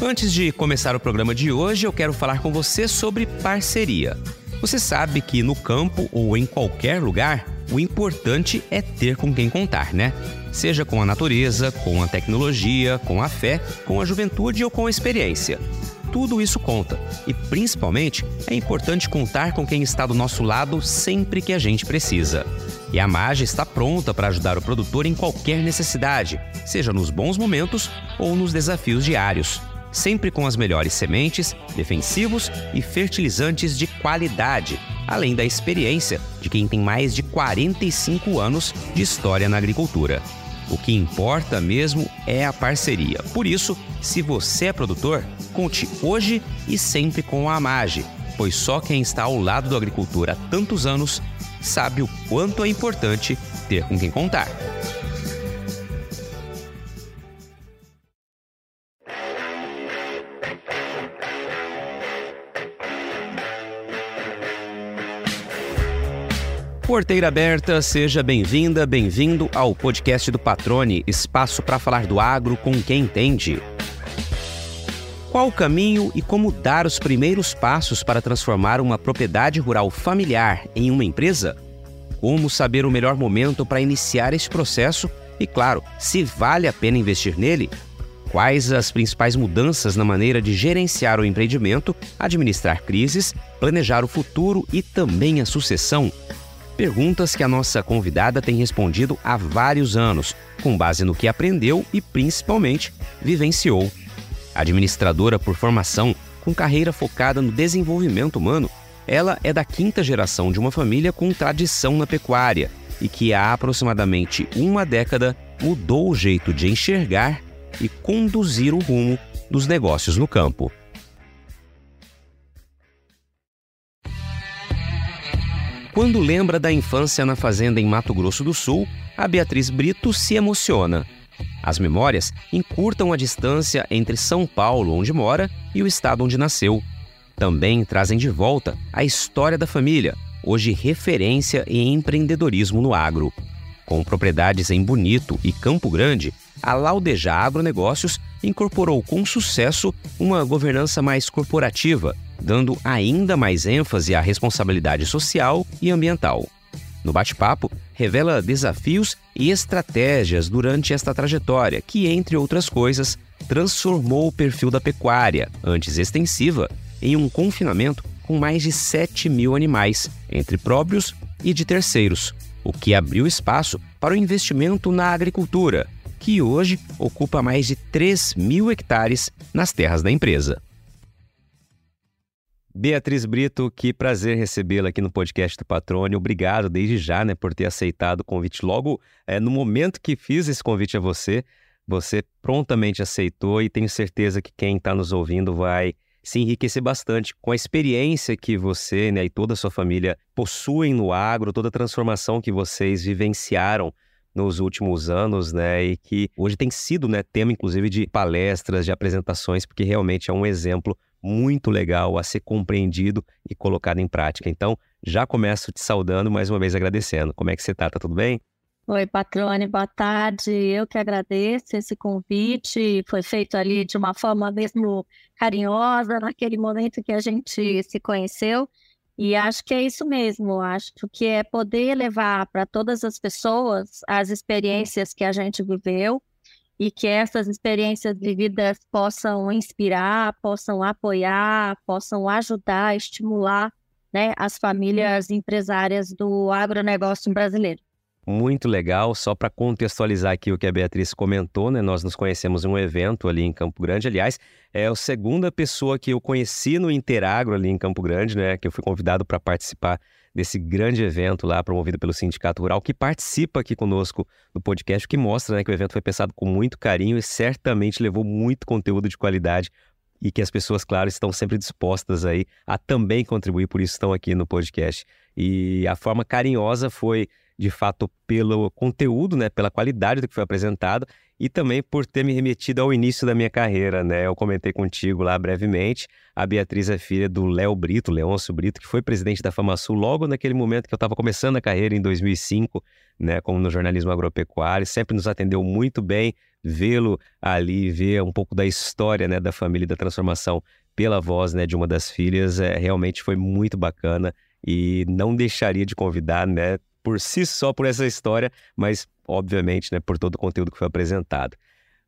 Antes de começar o programa de hoje, eu quero falar com você sobre parceria. Você sabe que no campo ou em qualquer lugar, o importante é ter com quem contar, né? Seja com a natureza, com a tecnologia, com a fé, com a juventude ou com a experiência. Tudo isso conta. E principalmente é importante contar com quem está do nosso lado sempre que a gente precisa. E a Mage está pronta para ajudar o produtor em qualquer necessidade, seja nos bons momentos ou nos desafios diários sempre com as melhores sementes, defensivos e fertilizantes de qualidade, além da experiência de quem tem mais de 45 anos de história na agricultura. O que importa mesmo é a parceria. Por isso, se você é produtor, conte hoje e sempre com a Amage, pois só quem está ao lado do agricultor há tantos anos sabe o quanto é importante ter com quem contar. Porteira aberta, seja bem-vinda, bem-vindo ao podcast do Patrone, espaço para falar do agro com quem entende. Qual o caminho e como dar os primeiros passos para transformar uma propriedade rural familiar em uma empresa? Como saber o melhor momento para iniciar esse processo e, claro, se vale a pena investir nele? Quais as principais mudanças na maneira de gerenciar o empreendimento, administrar crises, planejar o futuro e também a sucessão? Perguntas que a nossa convidada tem respondido há vários anos, com base no que aprendeu e principalmente vivenciou. Administradora por formação, com carreira focada no desenvolvimento humano, ela é da quinta geração de uma família com tradição na pecuária e que há aproximadamente uma década mudou o jeito de enxergar e conduzir o rumo dos negócios no campo. Quando lembra da infância na fazenda em Mato Grosso do Sul, a Beatriz Brito se emociona. As memórias encurtam a distância entre São Paulo, onde mora, e o estado onde nasceu. Também trazem de volta a história da família, hoje referência em empreendedorismo no agro. Com propriedades em Bonito e Campo Grande, a Laudeja Agronegócios incorporou com sucesso uma governança mais corporativa, dando ainda mais ênfase à responsabilidade social e ambiental. No bate-papo, revela desafios e estratégias durante esta trajetória que, entre outras coisas, transformou o perfil da pecuária, antes extensiva, em um confinamento com mais de 7 mil animais, entre próprios e de terceiros, o que abriu espaço para o investimento na agricultura, que hoje ocupa mais de 3 mil hectares nas terras da empresa. Beatriz Brito, que prazer recebê-la aqui no podcast do Patrone. Obrigado desde já né, por ter aceitado o convite. Logo é, no momento que fiz esse convite a você, você prontamente aceitou e tenho certeza que quem está nos ouvindo vai se enriquecer bastante com a experiência que você né, e toda a sua família possuem no agro, toda a transformação que vocês vivenciaram nos últimos anos, né, e que hoje tem sido, né, tema inclusive de palestras, de apresentações, porque realmente é um exemplo muito legal a ser compreendido e colocado em prática. Então, já começo te saudando, mais uma vez agradecendo. Como é que você está? Tá tudo bem? Oi, Patrone, boa tarde. Eu que agradeço esse convite. Foi feito ali de uma forma mesmo carinhosa, naquele momento que a gente se conheceu. E acho que é isso mesmo. Acho que é poder levar para todas as pessoas as experiências que a gente viveu e que essas experiências vividas possam inspirar, possam apoiar, possam ajudar, estimular né, as famílias empresárias do agronegócio brasileiro. Muito legal, só para contextualizar aqui o que a Beatriz comentou, né? Nós nos conhecemos em um evento ali em Campo Grande. Aliás, é a segunda pessoa que eu conheci no Interagro ali em Campo Grande, né? Que eu fui convidado para participar desse grande evento lá promovido pelo Sindicato Rural, que participa aqui conosco no podcast, que mostra né, que o evento foi pensado com muito carinho e certamente levou muito conteúdo de qualidade e que as pessoas, claro, estão sempre dispostas aí a também contribuir, por isso estão aqui no podcast. E a forma carinhosa foi, de fato, pelo conteúdo, né, pela qualidade do que foi apresentado e também por ter me remetido ao início da minha carreira, né? Eu comentei contigo lá brevemente. A Beatriz é filha do Léo Brito, Leôncio Brito, que foi presidente da FamaSul logo naquele momento que eu estava começando a carreira em 2005, né? Como no jornalismo agropecuário, sempre nos atendeu muito bem. Vê-lo ali, ver um pouco da história, né, da família e da transformação pela voz, né, de uma das filhas, é, realmente foi muito bacana e não deixaria de convidar, né, por si só por essa história, mas obviamente, né, por todo o conteúdo que foi apresentado.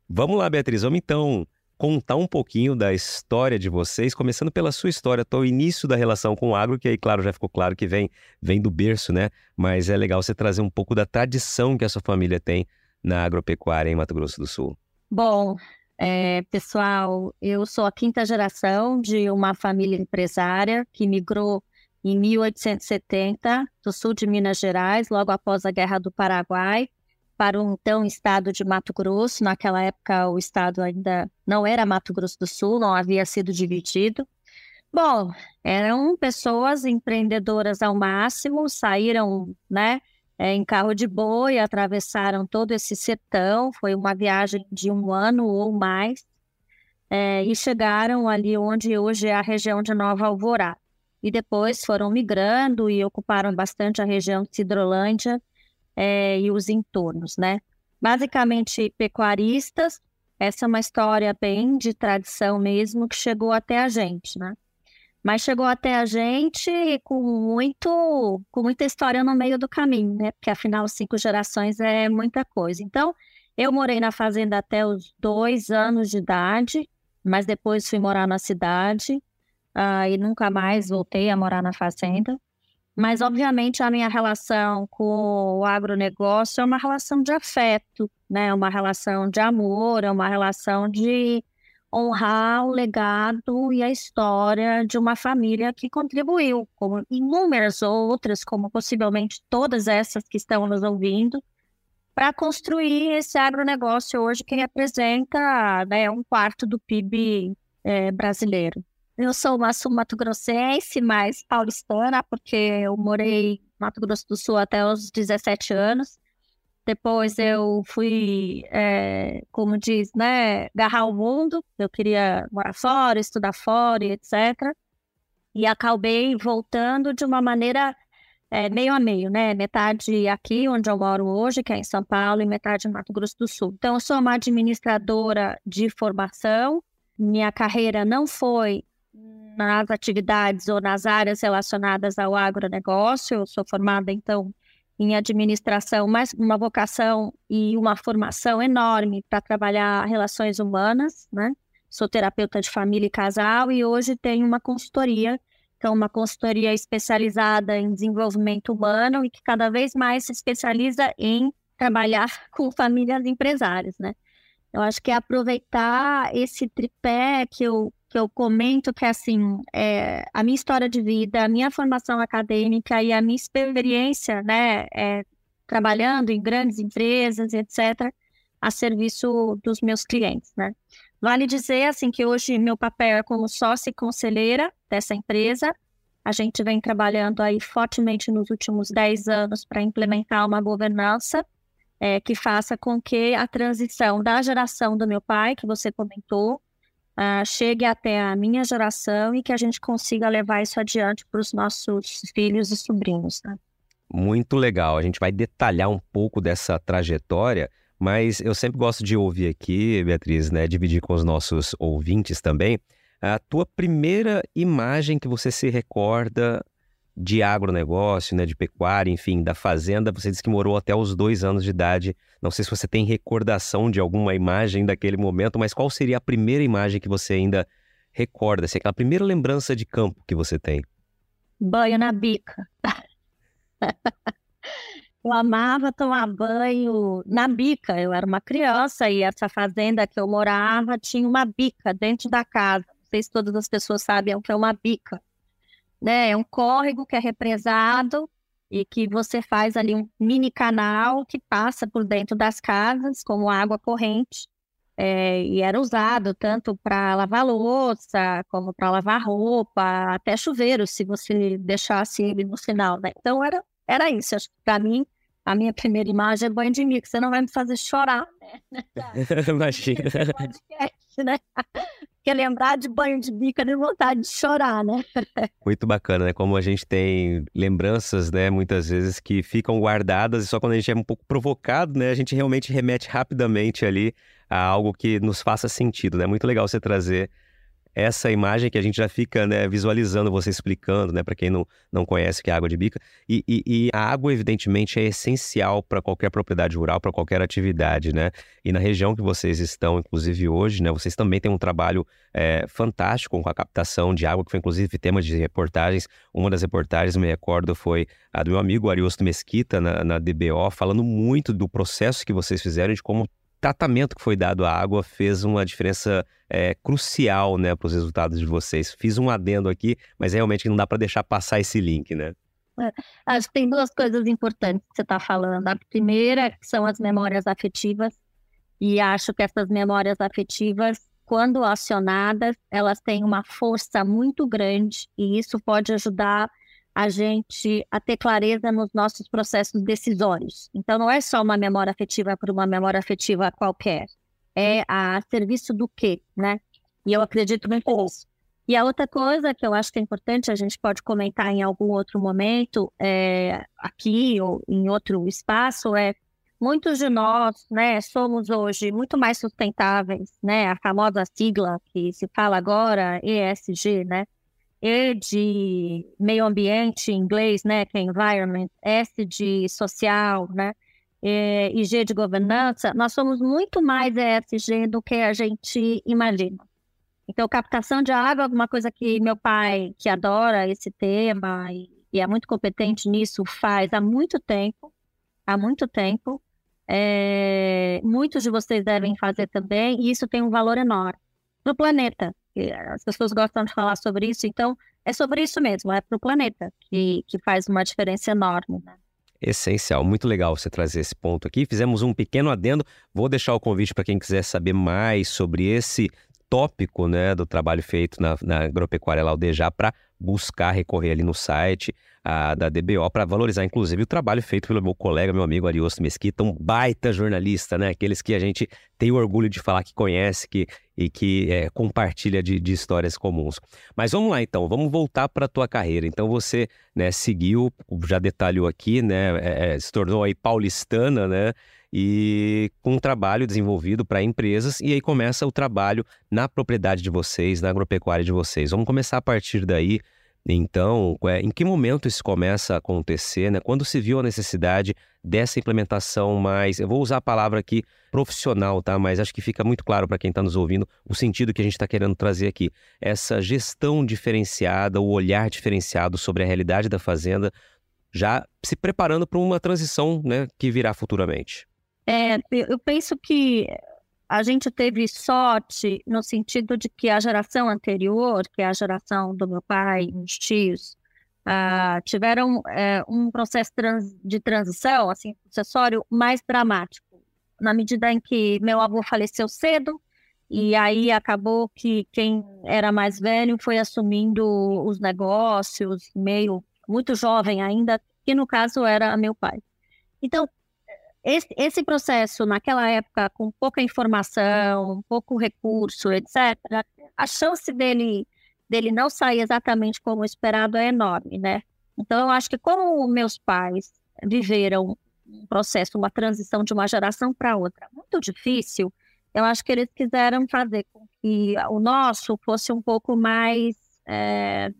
Vamos lá, Beatriz, vamos então contar um pouquinho da história de vocês, começando pela sua história, até o início da relação com o agro, que aí, claro, já ficou claro que vem, vem do berço, né? Mas é legal você trazer um pouco da tradição que a sua família tem na agropecuária em Mato Grosso do Sul. Bom, é, pessoal, eu sou a quinta geração de uma família empresária que migrou em 1870, do sul de Minas Gerais, logo após a Guerra do Paraguai, para o então estado de Mato Grosso. Naquela época, o estado ainda não era Mato Grosso do Sul, não havia sido dividido. Bom, eram pessoas empreendedoras ao máximo, saíram, né, é, em carro de boi, atravessaram todo esse sertão. Foi uma viagem de um ano ou mais. É, e chegaram ali onde hoje é a região de Nova Alvorada e depois foram migrando e ocuparam bastante a região de Cidrolândia é, e os entornos, né? Basicamente pecuaristas, essa é uma história bem de tradição mesmo que chegou até a gente, né? Mas chegou até a gente com muito, com muita história no meio do caminho, né? Porque afinal cinco gerações é muita coisa. Então, eu morei na fazenda até os dois anos de idade, mas depois fui morar na cidade uh, e nunca mais voltei a morar na fazenda. Mas, obviamente, a minha relação com o agronegócio é uma relação de afeto, né? É uma relação de amor, é uma relação de honrar o legado e a história de uma família que contribuiu, como inúmeras outras, como possivelmente todas essas que estão nos ouvindo, para construir esse agronegócio hoje que representa né, um quarto do PIB é, brasileiro. Eu sou uma sul-mato-grossense, mas paulistana, porque eu morei em Mato Grosso do Sul até os 17 anos. Depois eu fui, é, como diz, né, agarrar o mundo. Eu queria morar fora, estudar fora, etc. E acabei voltando de uma maneira é, meio a meio, né? Metade aqui, onde eu moro hoje, que é em São Paulo, e metade em Mato Grosso do Sul. Então, eu sou uma administradora de formação. Minha carreira não foi nas atividades ou nas áreas relacionadas ao agronegócio. Eu sou formada, então, em administração, mas uma vocação e uma formação enorme para trabalhar relações humanas, né? Sou terapeuta de família e casal e hoje tenho uma consultoria, que é uma consultoria especializada em desenvolvimento humano e que cada vez mais se especializa em trabalhar com famílias empresárias, né? Eu acho que é aproveitar esse tripé que eu que eu comento que assim é, a minha história de vida, a minha formação acadêmica e a minha experiência, né, é, trabalhando em grandes empresas, etc, a serviço dos meus clientes, né. Vale dizer assim que hoje meu papel é como sócia e conselheira dessa empresa. A gente vem trabalhando aí fortemente nos últimos 10 anos para implementar uma governança é, que faça com que a transição da geração do meu pai, que você comentou, uh, chegue até a minha geração e que a gente consiga levar isso adiante para os nossos filhos e sobrinhos. Né? Muito legal. A gente vai detalhar um pouco dessa trajetória, mas eu sempre gosto de ouvir aqui, Beatriz, né, dividir com os nossos ouvintes também, a tua primeira imagem que você se recorda de agronegócio, né, de pecuária, enfim, da fazenda. Você disse que morou até os dois anos de idade. Não sei se você tem recordação de alguma imagem daquele momento, mas qual seria a primeira imagem que você ainda recorda? Assim, aquela primeira lembrança de campo que você tem? Banho na bica. eu amava tomar banho na bica. Eu era uma criança e essa fazenda que eu morava tinha uma bica dentro da casa. Não sei se todas as pessoas sabem o que é uma bica né? É um córrego que é represado e que você faz ali um mini canal que passa por dentro das casas como água corrente. É, e era usado tanto para lavar louça, como para lavar roupa, até chuveiro, se você deixasse ele no final, né? Então era, era isso. Para mim, a minha primeira imagem é banho de mico, você não vai me fazer chorar, né? Imagina. Né? Porque lembrar de banho de bico é vontade de chorar, né? Muito bacana, né? Como a gente tem lembranças, né? Muitas vezes que ficam guardadas e só quando a gente é um pouco provocado, né? A gente realmente remete rapidamente ali a algo que nos faça sentido, né? Muito legal você trazer essa imagem que a gente já fica né, visualizando você explicando, né, para quem não, não conhece que é água de bica. E, e, e a água, evidentemente, é essencial para qualquer propriedade rural, para qualquer atividade, né? E na região que vocês estão, inclusive hoje, né, vocês também têm um trabalho é, fantástico com a captação de água, que foi inclusive tema de reportagens. Uma das reportagens, me recordo, foi a do meu amigo Ariosto Mesquita, na, na DBO, falando muito do processo que vocês fizeram, de como tratamento que foi dado à água fez uma diferença é, crucial né, para os resultados de vocês. Fiz um adendo aqui, mas realmente não dá para deixar passar esse link, né? É, acho que tem duas coisas importantes que você está falando. A primeira são as memórias afetivas, e acho que essas memórias afetivas, quando acionadas, elas têm uma força muito grande, e isso pode ajudar a gente a ter clareza nos nossos processos decisórios. Então, não é só uma memória afetiva para uma memória afetiva qualquer, é a serviço do quê, né? E eu acredito muito nisso. E a outra coisa que eu acho que é importante, a gente pode comentar em algum outro momento, é, aqui ou em outro espaço, é muitos de nós, né, somos hoje muito mais sustentáveis, né, a famosa sigla que se fala agora, ESG, né, e de meio ambiente em inglês, né, que é environment, S de social, né, e G de governança, nós somos muito mais ESG do que a gente imagina. Então, captação de água é uma coisa que meu pai, que adora esse tema e, e é muito competente nisso, faz há muito tempo, há muito tempo. É, muitos de vocês devem fazer também, e isso tem um valor enorme para o planeta as pessoas gostam de falar sobre isso, então é sobre isso mesmo, é para o planeta que, que faz uma diferença enorme. Né? Essencial, muito legal você trazer esse ponto aqui. Fizemos um pequeno adendo. Vou deixar o convite para quem quiser saber mais sobre esse tópico né, do trabalho feito na, na agropecuária Laudejar para buscar recorrer ali no site a, da DBO para valorizar, inclusive, o trabalho feito pelo meu colega, meu amigo Ariosto Mesquita, um baita jornalista, né? Aqueles que a gente tem orgulho de falar que conhece que, e que é, compartilha de, de, histórias comuns. Mas vamos lá, então, vamos voltar para a tua carreira. Então, você né, seguiu, já detalhou aqui, né? É, é, se tornou aí paulistana, né? E com um trabalho desenvolvido para empresas, e aí começa o trabalho na propriedade de vocês, na agropecuária de vocês. Vamos começar a partir daí. Então, é, em que momento isso começa a acontecer? Né? Quando se viu a necessidade dessa implementação mais, eu vou usar a palavra aqui profissional, tá? Mas acho que fica muito claro para quem está nos ouvindo o sentido que a gente está querendo trazer aqui. Essa gestão diferenciada, o olhar diferenciado sobre a realidade da fazenda, já se preparando para uma transição né, que virá futuramente. É, eu penso que a gente teve sorte no sentido de que a geração anterior, que é a geração do meu pai e meus tios, uh, tiveram uh, um processo trans, de transição, assim, sucessório mais dramático, na medida em que meu avô faleceu cedo, e aí acabou que quem era mais velho foi assumindo os negócios, meio muito jovem ainda, que no caso era meu pai. Então, esse, esse processo, naquela época, com pouca informação, pouco recurso, etc., a chance dele, dele não sair exatamente como esperado é enorme, né? Então, eu acho que como meus pais viveram um processo, uma transição de uma geração para outra muito difícil, eu acho que eles quiseram fazer com que o nosso fosse um pouco mais é,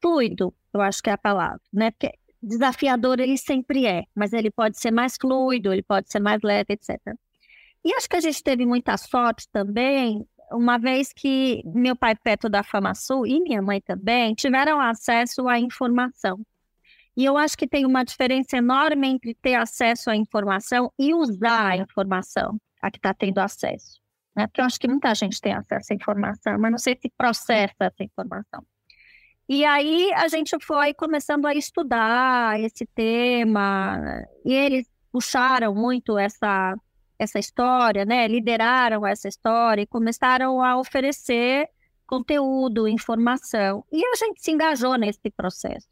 fluido, eu acho que é a palavra, né? Porque desafiador ele sempre é, mas ele pode ser mais fluido, ele pode ser mais leve, etc. E acho que a gente teve muita sorte também, uma vez que meu pai perto da FamaSul e minha mãe também tiveram acesso à informação. E eu acho que tem uma diferença enorme entre ter acesso à informação e usar a informação a que está tendo acesso. Né? Porque eu acho que muita gente tem acesso à informação, mas não sei se processa essa informação. E aí a gente foi começando a estudar esse tema, e eles puxaram muito essa, essa história, né? Lideraram essa história e começaram a oferecer conteúdo, informação. E a gente se engajou nesse processo.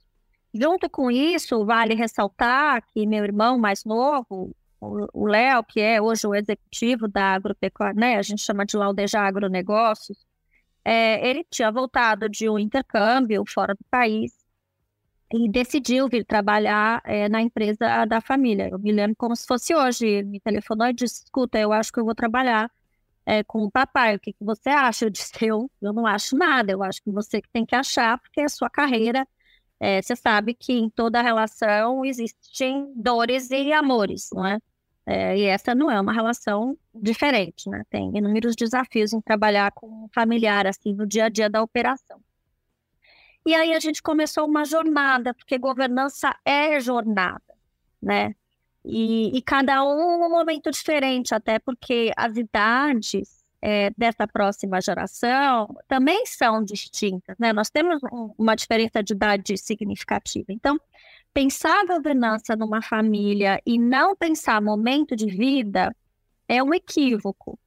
Junto com isso, vale ressaltar que meu irmão mais novo, o Léo, que é hoje o executivo da agropecuária, né, a gente chama de Laudeja Agronegócios, é, ele tinha voltado de um intercâmbio fora do país e decidiu vir trabalhar é, na empresa da família. Eu me lembro como se fosse hoje. Me telefonou e disse: Escuta, eu acho que eu vou trabalhar é, com o papai. O que, que você acha? Eu disse: eu, eu não acho nada. Eu acho que você que tem que achar, porque é a sua carreira. É, você sabe que em toda relação existem dores e amores, não é? É, e essa não é uma relação diferente, né? Tem inúmeros desafios em trabalhar com um familiar, assim, no dia a dia da operação. E aí a gente começou uma jornada, porque governança é jornada, né? E, e cada um um momento diferente, até porque as idades é, dessa próxima geração também são distintas, né? Nós temos um, uma diferença de idade significativa. Então, pensar governança numa família e não pensar momento de vida é um equívoco,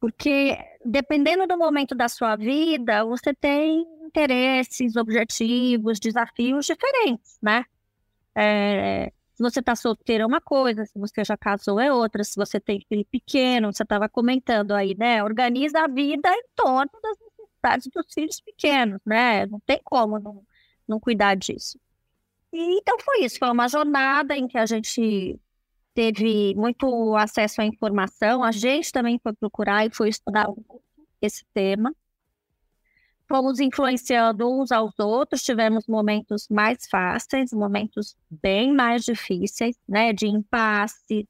porque dependendo do momento da sua vida, você tem interesses, objetivos, desafios diferentes, né? É, se você está solteiro é uma coisa, se você já casou é outra, se você tem filho pequeno, você estava comentando aí, né? Organiza a vida em torno das necessidades dos filhos pequenos, né? Não tem como não, não cuidar disso. E, então foi isso, foi uma jornada em que a gente teve muito acesso à informação, a gente também foi procurar e foi estudar esse tema. Fomos influenciando uns aos outros, tivemos momentos mais fáceis, momentos bem mais difíceis, né, de impasse,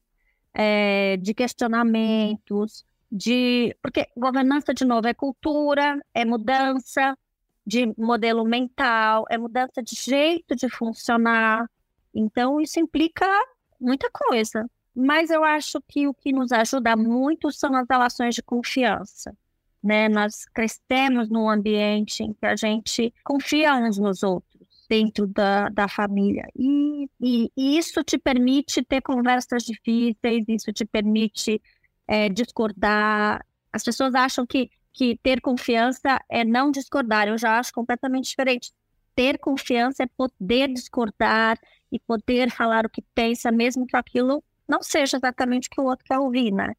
é, de questionamentos, de porque governança de novo é cultura, é mudança de modelo mental, é mudança de jeito de funcionar. Então isso implica muita coisa. Mas eu acho que o que nos ajuda muito são as relações de confiança né? Nós crescemos num ambiente em que a gente confia uns nos outros dentro da, da família. E, e, e isso te permite ter conversas difíceis, isso te permite é, discordar. As pessoas acham que, que ter confiança é não discordar. Eu já acho completamente diferente. Ter confiança é poder discordar e poder falar o que pensa, mesmo que aquilo não seja exatamente o que o outro quer ouvir, né?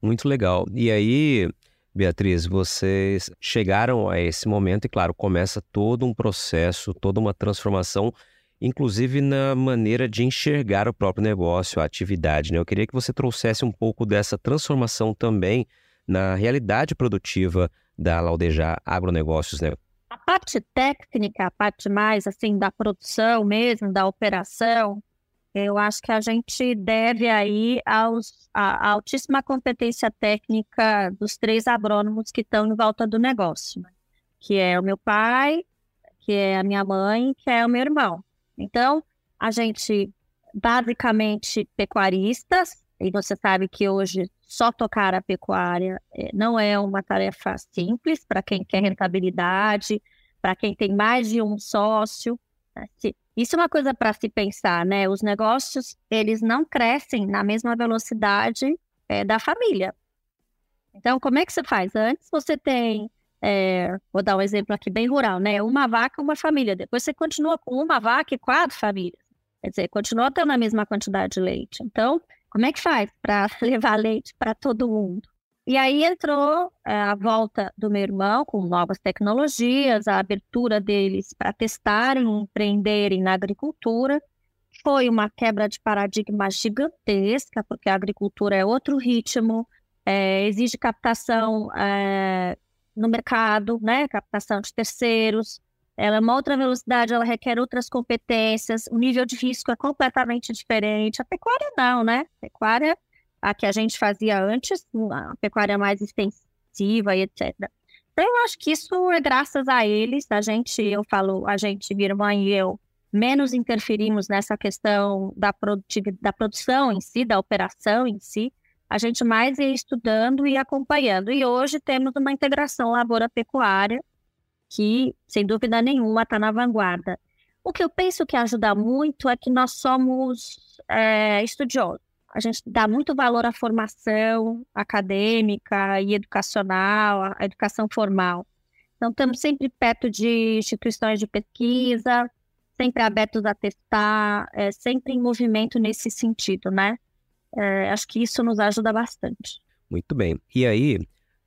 Muito legal. E aí, Beatriz, vocês chegaram a esse momento e, claro, começa todo um processo, toda uma transformação, inclusive na maneira de enxergar o próprio negócio, a atividade. Né? Eu queria que você trouxesse um pouco dessa transformação também na realidade produtiva da Laudejar Agronegócios. Né? A parte técnica, a parte mais assim da produção mesmo, da operação, eu acho que a gente deve aí aos, a, a altíssima competência técnica dos três agrônomos que estão em volta do negócio, que é o meu pai, que é a minha mãe, que é o meu irmão. Então, a gente basicamente pecuaristas, e você sabe que hoje só tocar a pecuária é, não é uma tarefa simples para quem quer rentabilidade, para quem tem mais de um sócio. Né? Isso é uma coisa para se pensar, né? Os negócios, eles não crescem na mesma velocidade é, da família. Então, como é que você faz? Antes você tem, é, vou dar um exemplo aqui bem rural, né? Uma vaca, uma família. Depois você continua com uma vaca e quatro famílias. Quer dizer, continua tendo a mesma quantidade de leite. Então, como é que faz para levar leite para todo mundo? E aí entrou é, a volta do meu irmão com novas tecnologias, a abertura deles para testarem, empreenderem na agricultura. Foi uma quebra de paradigma gigantesca, porque a agricultura é outro ritmo, é, exige captação é, no mercado, né? captação de terceiros. Ela é uma outra velocidade, ela requer outras competências, o nível de risco é completamente diferente. A pecuária não, né? A pecuária a que a gente fazia antes, a pecuária mais extensiva e etc. Então, eu acho que isso é graças a eles, a gente, eu falo, a gente, minha irmã e eu, menos interferimos nessa questão da, da produção em si, da operação em si, a gente mais ia estudando e acompanhando. E hoje temos uma integração lavoura-pecuária que, sem dúvida nenhuma, está na vanguarda. O que eu penso que ajuda muito é que nós somos é, estudiosos a gente dá muito valor à formação acadêmica e educacional, à educação formal. Então, estamos sempre perto de instituições de pesquisa, sempre abertos a testar, é, sempre em movimento nesse sentido, né? É, acho que isso nos ajuda bastante. Muito bem. E aí,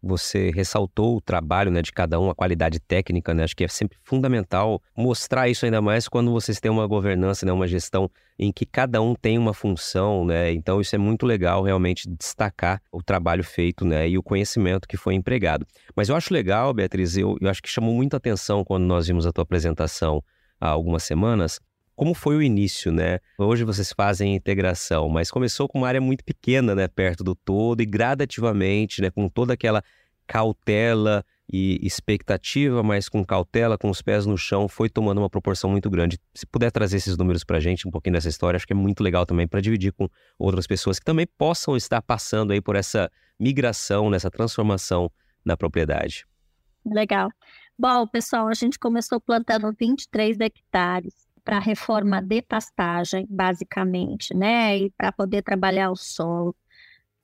você ressaltou o trabalho né, de cada um, a qualidade técnica, né? Acho que é sempre fundamental mostrar isso ainda mais quando vocês têm uma governança, né, uma gestão em que cada um tem uma função, né? Então isso é muito legal realmente destacar o trabalho feito, né, e o conhecimento que foi empregado. Mas eu acho legal, Beatriz, eu, eu acho que chamou muita atenção quando nós vimos a tua apresentação há algumas semanas, como foi o início, né? Hoje vocês fazem integração, mas começou com uma área muito pequena, né, perto do todo e gradativamente, né, com toda aquela cautela e expectativa, mas com cautela, com os pés no chão, foi tomando uma proporção muito grande. Se puder trazer esses números para a gente, um pouquinho dessa história, acho que é muito legal também para dividir com outras pessoas que também possam estar passando aí por essa migração, nessa transformação na propriedade. Legal. Bom, pessoal, a gente começou plantando 23 hectares para reforma de pastagem, basicamente, né? E para poder trabalhar o solo.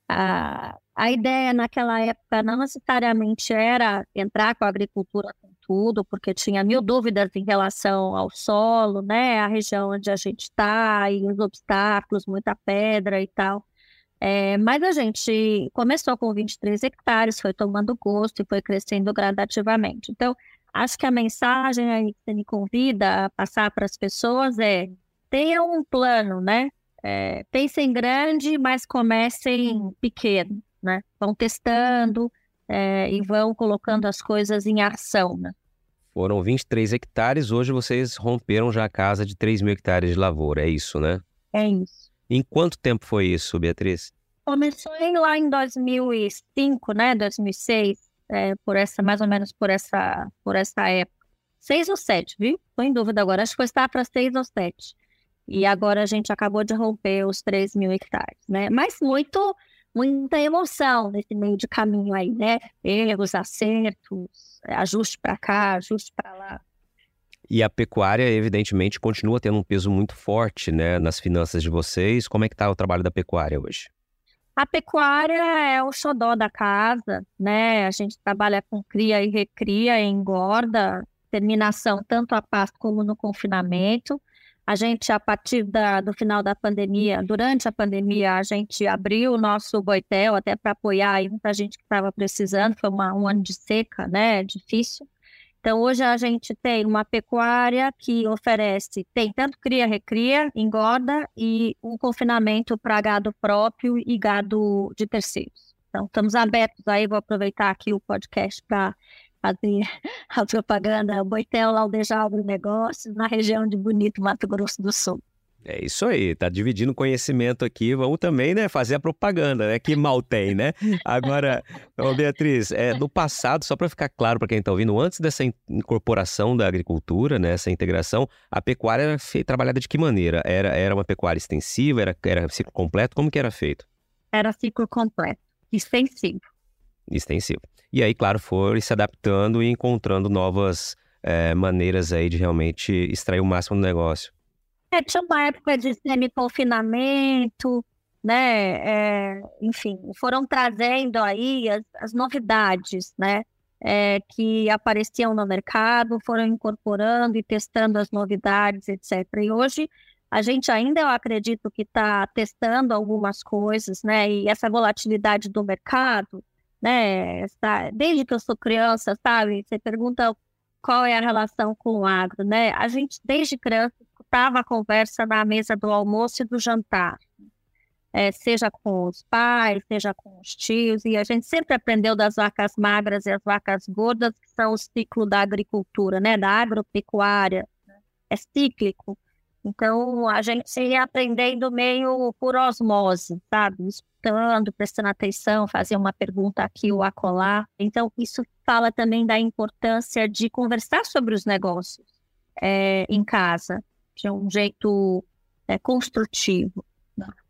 A, a ideia naquela época não necessariamente era entrar com a agricultura com tudo, porque tinha mil dúvidas em relação ao solo, né? A região onde a gente está e os obstáculos, muita pedra e tal. É, mas a gente começou com 23 hectares, foi tomando gosto e foi crescendo gradativamente. Então, acho que a mensagem aí que você me convida a passar para as pessoas é tenham um plano, né? É, pensem grande, mas comecem pequeno, né? Vão testando é, e vão colocando as coisas em ação, né? Foram 23 hectares, hoje vocês romperam já a casa de 3 mil hectares de lavoura, é isso, né? É isso. Em quanto tempo foi isso, Beatriz? Começou lá em 2005, né? 2006 é, por essa, mais ou menos por essa, por essa época. Seis ou sete, viu? Estou em dúvida agora. Acho que foi para seis ou sete. E agora a gente acabou de romper os 3 mil hectares, né? Mas muito, muita emoção nesse meio de caminho aí, né? Erros, acertos, ajuste para cá, ajuste para lá. E a pecuária, evidentemente, continua tendo um peso muito forte, né, nas finanças de vocês. Como é que está o trabalho da pecuária hoje? A pecuária é o xodó da casa, né? A gente trabalha com cria e recria, engorda, terminação tanto a pasto como no confinamento. A gente, a partir da, do final da pandemia, durante a pandemia, a gente abriu o nosso boitel até para apoiar muita gente que estava precisando. Foi uma, um ano de seca, né? Difícil. Então, hoje a gente tem uma pecuária que oferece, tem tanto cria-recria, engorda e um confinamento para gado próprio e gado de terceiros. Então, estamos abertos aí, vou aproveitar aqui o podcast para fazer a propaganda, Boitel Laudejal Agronegócios, na região de Bonito, Mato Grosso do Sul. É isso aí, tá dividindo conhecimento aqui, vamos também, né, fazer a propaganda, né, que mal tem, né? Agora, ô Beatriz, é, no passado, só para ficar claro para quem está ouvindo, antes dessa incorporação da agricultura, né, essa integração, a pecuária era feita, trabalhada de que maneira? Era, era uma pecuária extensiva, era, era ciclo completo, como que era feito? Era ciclo completo, extensivo. Extensivo. E aí, claro, foi se adaptando e encontrando novas é, maneiras aí de realmente extrair o máximo do negócio. É, tinha uma época de semi-confinamento, né? É, enfim, foram trazendo aí as, as novidades, né? É, que apareciam no mercado, foram incorporando e testando as novidades, etc. E hoje a gente ainda, eu acredito, que está testando algumas coisas, né? E essa volatilidade do mercado, né? Essa, desde que eu sou criança, sabe? Você pergunta qual é a relação com o agro, né? A gente, desde criança, escutava a conversa na mesa do almoço e do jantar, é, seja com os pais, seja com os tios, e a gente sempre aprendeu das vacas magras e as vacas gordas, que são o ciclo da agricultura, né, da agropecuária, é cíclico. Então, a gente ia aprendendo meio por osmose, sabe? Escutando, prestando atenção, fazer uma pergunta aqui ou acolá. Então, isso fala também da importância de conversar sobre os negócios é, em casa de um jeito é, construtivo.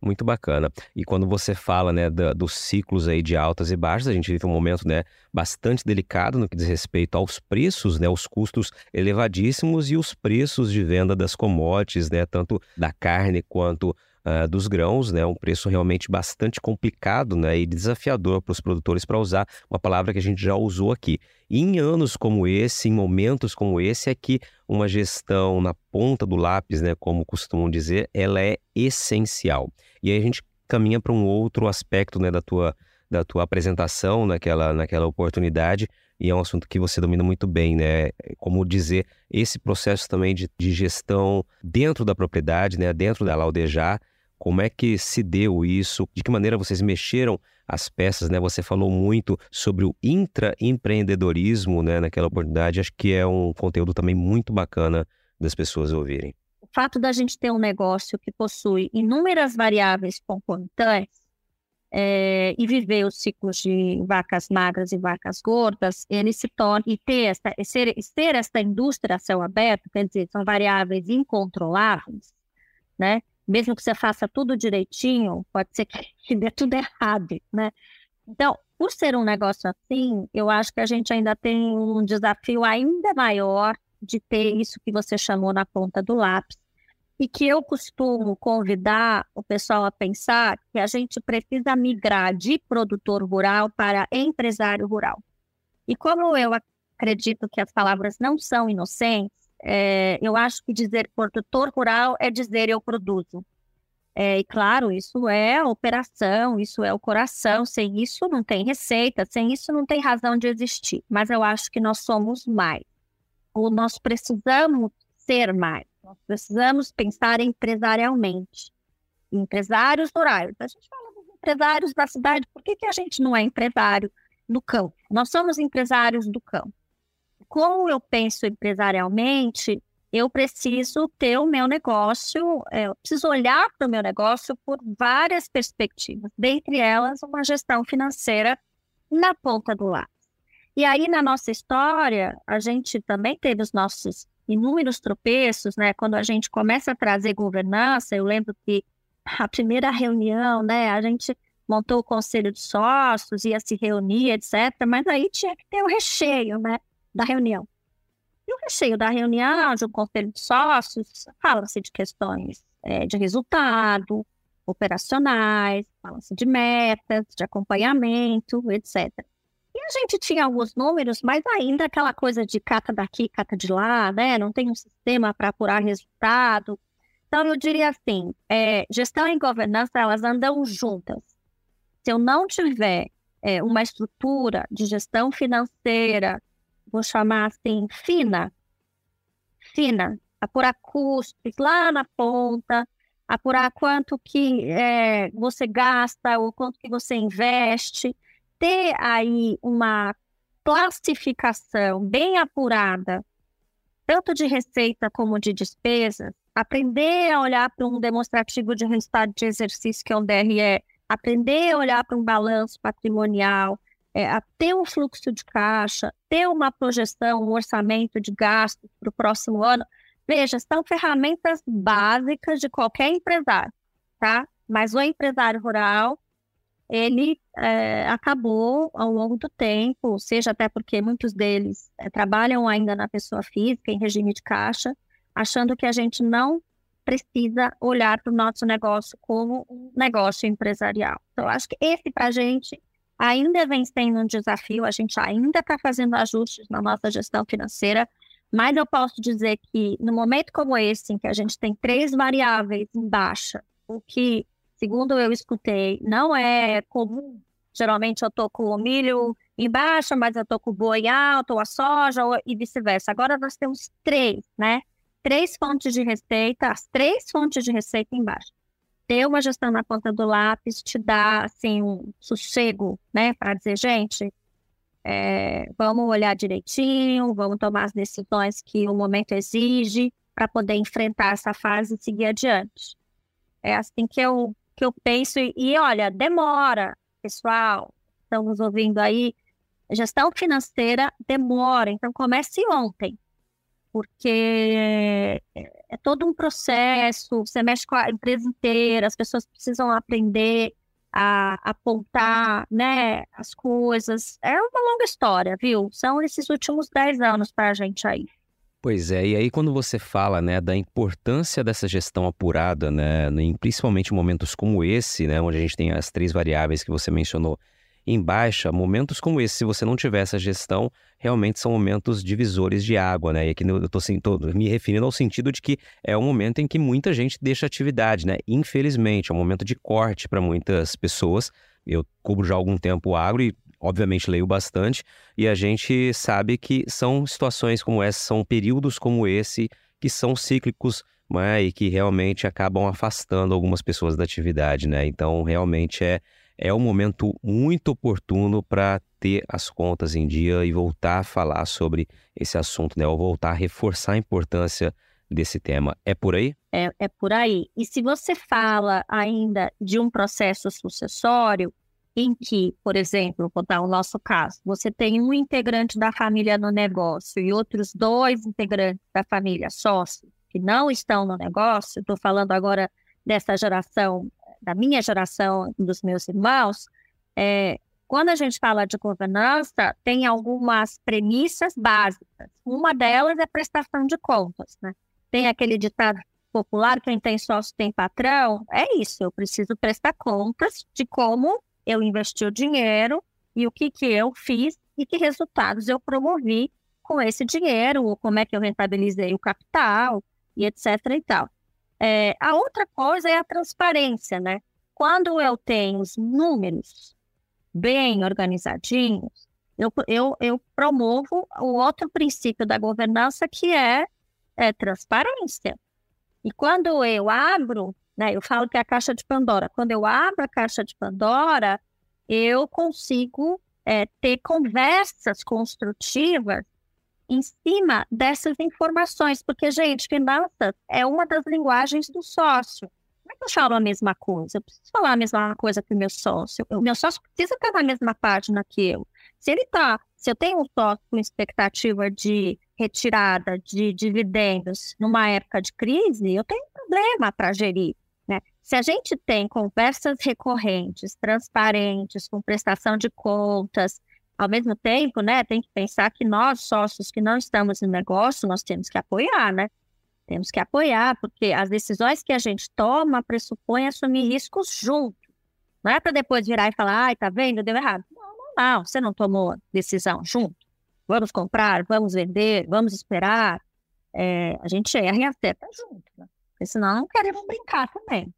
Muito bacana. E quando você fala né, da, dos ciclos aí de altas e baixas, a gente vive um momento né, bastante delicado no que diz respeito aos preços, né, os custos elevadíssimos e os preços de venda das commodities, né, tanto da carne quanto uh, dos grãos, né? Um preço realmente bastante complicado, né? E desafiador para os produtores para usar uma palavra que a gente já usou aqui. E em anos como esse, em momentos como esse, é que uma gestão na ponta do lápis, né? Como costumam dizer, ela é essencial. E aí a gente caminha para um outro aspecto, né? Da tua da tua apresentação naquela, naquela oportunidade, e é um assunto que você domina muito bem, né? Como dizer, esse processo também de, de gestão dentro da propriedade, né? Dentro da Laudejar, como é que se deu isso? De que maneira vocês mexeram as peças, né? Você falou muito sobre o intraempreendedorismo, né? Naquela oportunidade, acho que é um conteúdo também muito bacana das pessoas ouvirem. O fato da gente ter um negócio que possui inúmeras variáveis concomitantes é, e viver os ciclos de vacas magras e vacas gordas, ele se torna, e ter, esta, ser, ter esta indústria a céu aberto, quer dizer, são variáveis incontroláveis, né? mesmo que você faça tudo direitinho, pode ser que dê tudo errado, né? Então, por ser um negócio assim, eu acho que a gente ainda tem um desafio ainda maior de ter isso que você chamou na ponta do lápis, e que eu costumo convidar o pessoal a pensar que a gente precisa migrar de produtor rural para empresário rural. E como eu acredito que as palavras não são inocentes, é, eu acho que dizer produtor rural é dizer eu produzo. É, e claro, isso é operação, isso é o coração. Sem isso não tem receita, sem isso não tem razão de existir. Mas eu acho que nós somos mais. Ou nós precisamos ser mais. Nós precisamos pensar empresarialmente. Empresários rurais. A gente fala dos empresários da cidade, por que, que a gente não é empresário no campo? Nós somos empresários do campo como eu penso empresarialmente, eu preciso ter o meu negócio, é, eu preciso olhar para o meu negócio por várias perspectivas, dentre elas uma gestão financeira na ponta do lápis. E aí, na nossa história, a gente também teve os nossos inúmeros tropeços, né? Quando a gente começa a trazer governança, eu lembro que a primeira reunião, né, a gente montou o conselho de sócios, ia se reunir, etc., mas aí tinha que ter o recheio, né? da reunião. E o recheio da reunião, de um conselho de sócios, fala-se de questões é, de resultado, operacionais, fala-se de metas, de acompanhamento, etc. A gente tinha alguns números, mas ainda aquela coisa de cata daqui, cata de lá, né? Não tem um sistema para apurar resultado. Então, eu diria assim, é, gestão e governança, elas andam juntas. Se eu não tiver é, uma estrutura de gestão financeira, vou chamar assim, fina, fina, apurar custos lá na ponta, apurar quanto que é, você gasta ou quanto que você investe, ter aí uma classificação bem apurada, tanto de receita como de despesas, aprender a olhar para um demonstrativo de resultado de exercício, que é um DRE, aprender a olhar para um balanço patrimonial, é, ter um fluxo de caixa, ter uma projeção, um orçamento de gastos para o próximo ano. Veja, são ferramentas básicas de qualquer empresário, tá? Mas o empresário rural, ele é, acabou ao longo do tempo, seja até porque muitos deles é, trabalham ainda na pessoa física, em regime de caixa, achando que a gente não precisa olhar para o nosso negócio como um negócio empresarial. Então, acho que esse, para a gente, ainda vem sendo um desafio, a gente ainda está fazendo ajustes na nossa gestão financeira, mas eu posso dizer que no momento como esse, em que a gente tem três variáveis em baixa, o que, segundo eu escutei, não é comum. Geralmente eu estou com o milho em baixa, mas eu estou com o boi alto, ou a soja, ou, e vice-versa. Agora nós temos três, né? Três fontes de receita, as três fontes de receita em baixa ter uma gestão na ponta do lápis te dá assim um sossego, né, para dizer, gente, é, vamos olhar direitinho, vamos tomar as decisões que o momento exige para poder enfrentar essa fase e seguir adiante. É assim que eu que eu penso e, e olha, demora, pessoal. Estamos ouvindo aí, gestão financeira demora, então comece ontem porque é todo um processo, você mexe com a empresa inteira, as pessoas precisam aprender a apontar né, as coisas. É uma longa história, viu? São esses últimos 10 anos para a gente aí. Pois é, e aí quando você fala, né, da importância dessa gestão apurada, né, em principalmente momentos como esse, né, onde a gente tem as três variáveis que você mencionou em baixa, momentos como esse, se você não tiver essa gestão, realmente são momentos divisores de água, né? E aqui eu estou me referindo ao sentido de que é um momento em que muita gente deixa atividade, né? Infelizmente, é um momento de corte para muitas pessoas. Eu cubro já há algum tempo o agro e obviamente leio bastante, e a gente sabe que são situações como essa, são períodos como esse que são cíclicos né, e que realmente acabam afastando algumas pessoas da atividade, né? Então, realmente é, é um momento muito oportuno para ter as contas em dia e voltar a falar sobre esse assunto, né? Ou voltar a reforçar a importância desse tema. É por aí? É, é por aí. E se você fala ainda de um processo sucessório, em que, por exemplo, vou dar o nosso caso, você tem um integrante da família no negócio e outros dois integrantes da família sócio que não estão no negócio, estou falando agora dessa geração, da minha geração, dos meus irmãos, é, quando a gente fala de governança, tem algumas premissas básicas. Uma delas é prestação de contas, né? Tem aquele ditado popular, quem tem sócio tem patrão. É isso, eu preciso prestar contas de como eu investi o dinheiro e o que, que eu fiz e que resultados eu promovi com esse dinheiro, ou como é que eu rentabilizei o capital e etc. e tal. É, a outra coisa é a transparência, né? Quando eu tenho os números bem organizadinhos, eu, eu, eu promovo o outro princípio da governança que é, é transparência. E quando eu abro né? Eu falo que é a caixa de Pandora. Quando eu abro a caixa de Pandora, eu consigo é, ter conversas construtivas em cima dessas informações, porque, gente, finanças é uma das linguagens do sócio. Como é que eu falo a mesma coisa? Eu preciso falar a mesma coisa que o meu sócio. O meu sócio precisa estar na mesma página que eu. Se ele está, se eu tenho um sócio com expectativa de retirada de dividendos numa época de crise, eu tenho um problema para gerir. Se a gente tem conversas recorrentes, transparentes, com prestação de contas, ao mesmo tempo, né, tem que pensar que nós, sócios que não estamos no negócio, nós temos que apoiar, né? Temos que apoiar, porque as decisões que a gente toma pressupõem assumir riscos junto. Não é para depois virar e falar, ai, tá vendo, deu errado. Não, não, não, você não tomou decisão junto. Vamos comprar, vamos vender, vamos esperar. É, a gente erra e acerta junto. Né? Porque senão não queremos brincar também.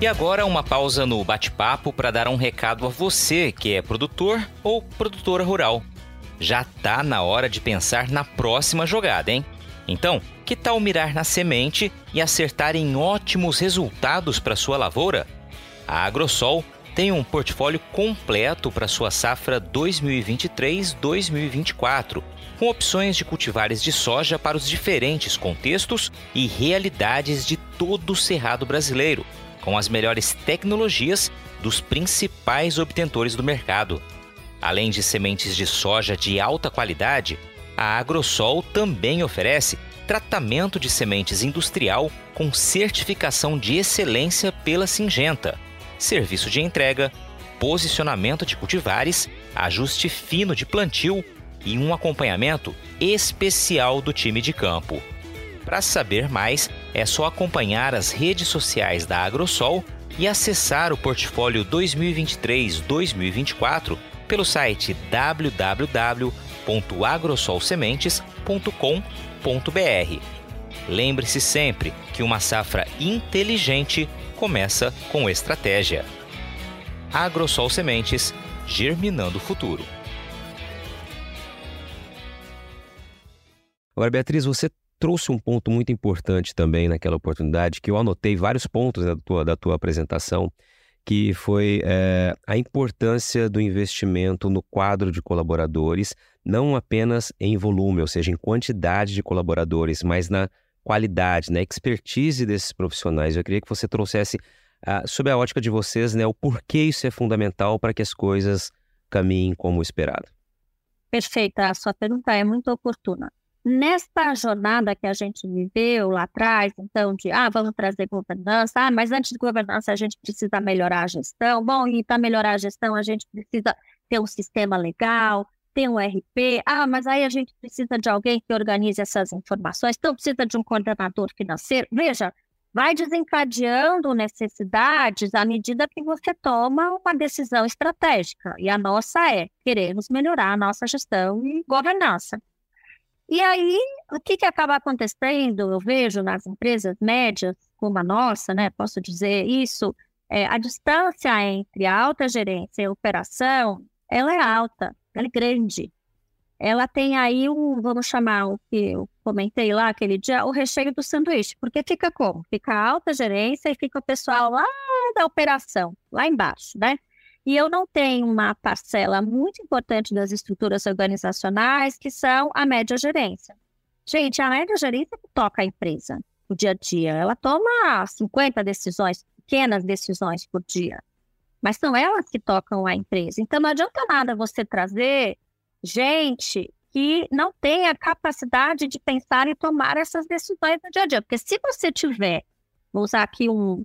E agora uma pausa no bate-papo para dar um recado a você que é produtor ou produtora rural. Já tá na hora de pensar na próxima jogada, hein? Então, que tal mirar na semente e acertar em ótimos resultados para sua lavoura? A Agrosol tem um portfólio completo para sua safra 2023-2024 com opções de cultivares de soja para os diferentes contextos e realidades de todo o cerrado brasileiro, com as melhores tecnologias dos principais obtentores do mercado. Além de sementes de soja de alta qualidade, a Agrosol também oferece tratamento de sementes industrial com certificação de excelência pela Singenta, serviço de entrega, posicionamento de cultivares, ajuste fino de plantio e um acompanhamento especial do time de campo. Para saber mais, é só acompanhar as redes sociais da Agrosol e acessar o portfólio 2023-2024 pelo site www.agrosolsementes.com.br. Lembre-se sempre que uma safra inteligente começa com estratégia. Agrosol Sementes, germinando o futuro. Agora, Beatriz, você trouxe um ponto muito importante também naquela oportunidade, que eu anotei vários pontos da, tua, da tua apresentação, que foi é, a importância do investimento no quadro de colaboradores, não apenas em volume, ou seja, em quantidade de colaboradores, mas na qualidade, na expertise desses profissionais. Eu queria que você trouxesse, uh, sob a ótica de vocês, né, o porquê isso é fundamental para que as coisas caminhem como esperado. Perfeita, a sua pergunta é muito oportuna. Nesta jornada que a gente viveu lá atrás, então, de ah, vamos trazer governança, ah, mas antes de governança a gente precisa melhorar a gestão. Bom, e para melhorar a gestão a gente precisa ter um sistema legal, ter um RP. Ah, mas aí a gente precisa de alguém que organize essas informações, então precisa de um coordenador financeiro. Veja, vai desencadeando necessidades à medida que você toma uma decisão estratégica. E a nossa é: queremos melhorar a nossa gestão e governança. E aí, o que, que acaba acontecendo? Eu vejo nas empresas médias, como a nossa, né? Posso dizer isso, é, a distância entre a alta gerência e a operação, ela é alta, ela é grande. Ela tem aí um, vamos chamar o que eu comentei lá aquele dia, o recheio do sanduíche, porque fica como? Fica a alta gerência e fica o pessoal lá da operação, lá embaixo, né? E eu não tenho uma parcela muito importante das estruturas organizacionais, que são a média gerência. Gente, a média gerência toca a empresa o dia a dia. Ela toma 50 decisões, pequenas decisões por dia. Mas são elas que tocam a empresa. Então não adianta nada você trazer gente que não tenha capacidade de pensar e tomar essas decisões no dia a dia. Porque se você tiver, vou usar aqui um,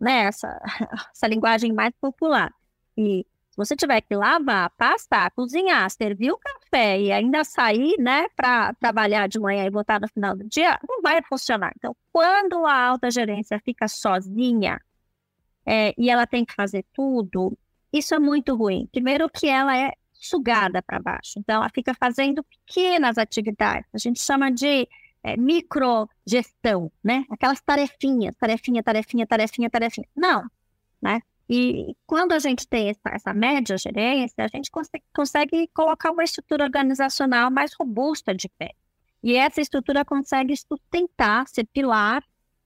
né, essa, essa linguagem mais popular, e se você tiver que lavar, passar, cozinhar, servir o café e ainda sair, né, para trabalhar de manhã e voltar no final do dia, não vai funcionar. Então, quando a alta gerência fica sozinha é, e ela tem que fazer tudo, isso é muito ruim. Primeiro que ela é sugada para baixo. Então, ela fica fazendo pequenas atividades. A gente chama de é, microgestão, né? Aquelas tarefinhas, tarefinha, tarefinha, tarefinha, tarefinha. Não, né? E quando a gente tem essa, essa média gerência, a gente consegue, consegue colocar uma estrutura organizacional mais robusta de pé. E essa estrutura consegue sustentar, ser pilar,